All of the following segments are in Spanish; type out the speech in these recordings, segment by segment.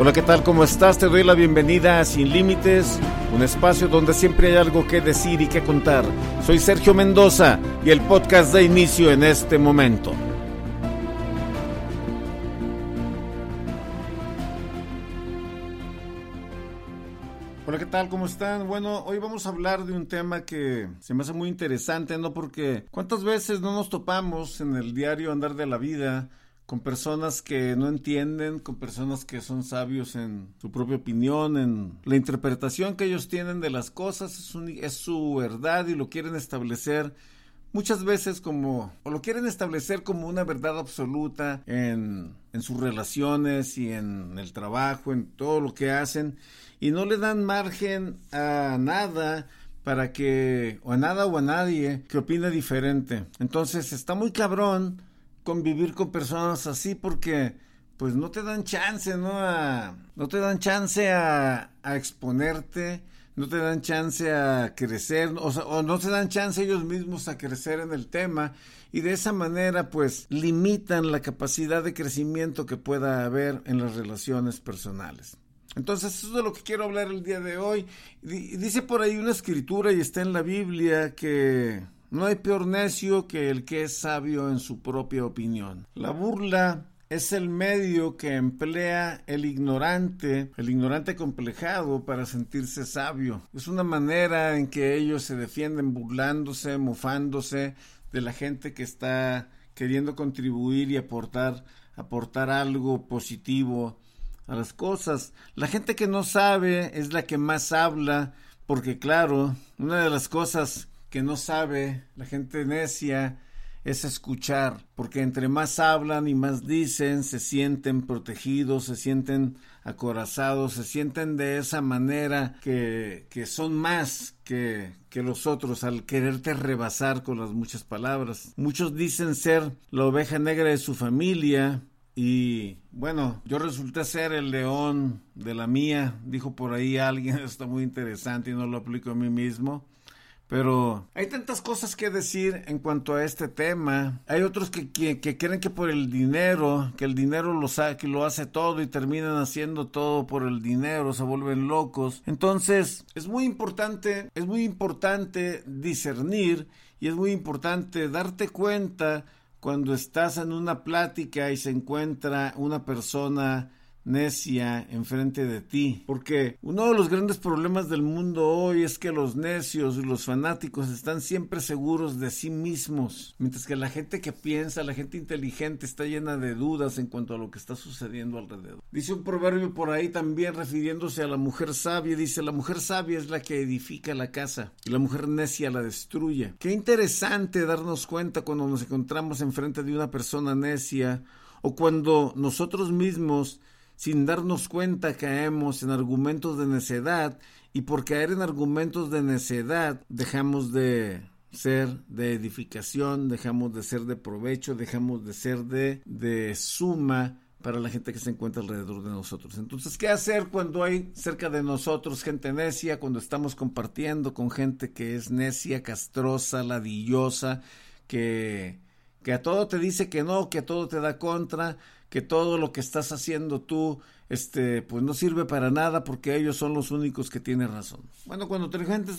Hola, ¿qué tal? ¿Cómo estás? Te doy la bienvenida a Sin Límites, un espacio donde siempre hay algo que decir y que contar. Soy Sergio Mendoza y el podcast da inicio en este momento. Hola, ¿qué tal? ¿Cómo están? Bueno, hoy vamos a hablar de un tema que se me hace muy interesante, ¿no? Porque ¿cuántas veces no nos topamos en el diario andar de la vida? Con personas que no entienden, con personas que son sabios en su propia opinión, en la interpretación que ellos tienen de las cosas, es, su verdad y lo quieren establecer muchas veces como, o lo quieren establecer como una verdad absoluta en, en sus relaciones y en el trabajo, en todo lo que hacen, y no le dan margen a nada para que, o a nada o a nadie que opine diferente. Entonces está muy cabrón convivir con personas así porque pues no te dan chance, ¿no? A, no te dan chance a, exponerte, no te dan chance a crecer, o no te dan chance ellos mismos a crecer en el tema y de esa manera pues limitan la capacidad de crecimiento que pueda haber en las relaciones personales. Entonces, eso es de lo que quiero hablar el día de hoy. Dice por ahí una escritura y está en la Biblia que no hay peor necio que el que es sabio en su propia opinión. La burla es el medio que emplea el ignorante, el ignorante complejado para sentirse sabio. Es una manera en que ellos se defienden burlándose, mofándose de la gente que está queriendo contribuir y aportar aportar algo positivo a las cosas. La gente que no sabe es la que más habla, porque claro, una de las cosas que no sabe, la gente necia, es escuchar, porque entre más hablan y más dicen, se sienten protegidos, se sienten acorazados, se sienten de esa manera que, que son más que, que los otros al quererte rebasar con las muchas palabras. Muchos dicen ser la oveja negra de su familia, y bueno, yo resulté ser el león de la mía, dijo por ahí alguien, está muy interesante y no lo aplico a mí mismo. Pero hay tantas cosas que decir en cuanto a este tema. Hay otros que, que, creen que por el dinero, que el dinero lo, que lo hace todo y terminan haciendo todo por el dinero, se vuelven locos. Entonces, es muy importante, es muy importante discernir y es muy importante darte cuenta cuando estás en una plática y se encuentra una persona necia enfrente de ti. Porque uno de los grandes problemas del mundo hoy es que los necios y los fanáticos están siempre seguros de sí mismos, mientras que la gente que piensa, la gente inteligente está llena de dudas en cuanto a lo que está sucediendo alrededor. Dice un proverbio por ahí también refiriéndose a la mujer sabia, dice la mujer sabia es la que edifica la casa y la mujer necia la destruye. Qué interesante darnos cuenta cuando nos encontramos enfrente de una persona necia o cuando nosotros mismos sin darnos cuenta caemos en argumentos de necedad y por caer en argumentos de necedad dejamos de ser de edificación, dejamos de ser de provecho, dejamos de ser de, de suma para la gente que se encuentra alrededor de nosotros. Entonces, ¿qué hacer cuando hay cerca de nosotros gente necia, cuando estamos compartiendo con gente que es necia, castrosa, ladillosa, que, que a todo te dice que no, que a todo te da contra, que todo lo que estás haciendo tú, este, pues no sirve para nada porque ellos son los únicos que tienen razón. Bueno, cuando te,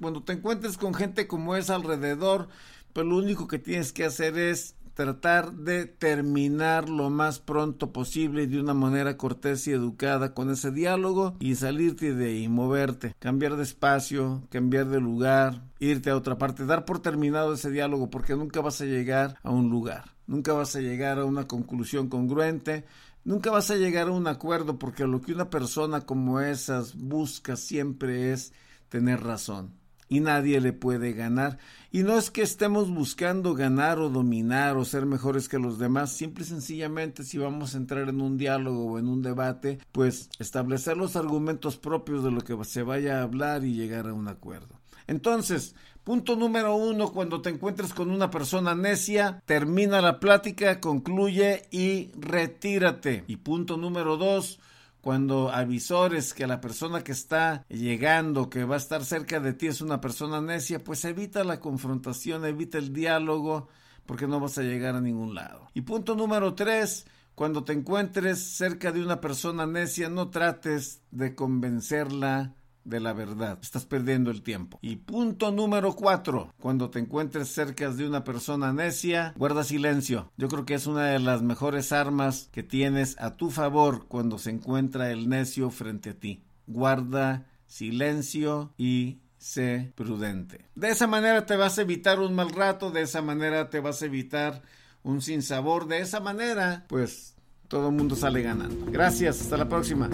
cuando te encuentres con gente como esa alrededor, pues lo único que tienes que hacer es tratar de terminar lo más pronto posible y de una manera cortés y educada con ese diálogo y salirte de ahí, moverte, cambiar de espacio, cambiar de lugar, irte a otra parte, dar por terminado ese diálogo porque nunca vas a llegar a un lugar, nunca vas a llegar a una conclusión congruente, nunca vas a llegar a un acuerdo porque lo que una persona como esas busca siempre es tener razón y nadie le puede ganar. Y no es que estemos buscando ganar o dominar o ser mejores que los demás, simple y sencillamente si vamos a entrar en un diálogo o en un debate, pues establecer los argumentos propios de lo que se vaya a hablar y llegar a un acuerdo. Entonces, punto número uno, cuando te encuentres con una persona necia, termina la plática, concluye y retírate. Y punto número dos, cuando avisores que la persona que está llegando, que va a estar cerca de ti es una persona necia, pues evita la confrontación, evita el diálogo, porque no vas a llegar a ningún lado. Y punto número tres, cuando te encuentres cerca de una persona necia, no trates de convencerla de la verdad. Estás perdiendo el tiempo. Y punto número cuatro. Cuando te encuentres cerca de una persona necia, guarda silencio. Yo creo que es una de las mejores armas que tienes a tu favor cuando se encuentra el necio frente a ti. Guarda silencio y sé prudente. De esa manera te vas a evitar un mal rato, de esa manera te vas a evitar un sinsabor, de esa manera, pues todo el mundo sale ganando. Gracias, hasta la próxima.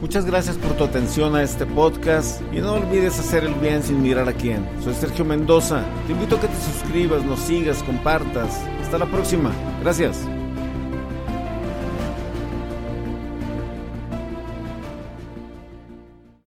Muchas gracias por tu atención a este podcast y no olvides hacer el bien sin mirar a quién. Soy Sergio Mendoza. Te invito a que te suscribas, nos sigas, compartas. Hasta la próxima. Gracias.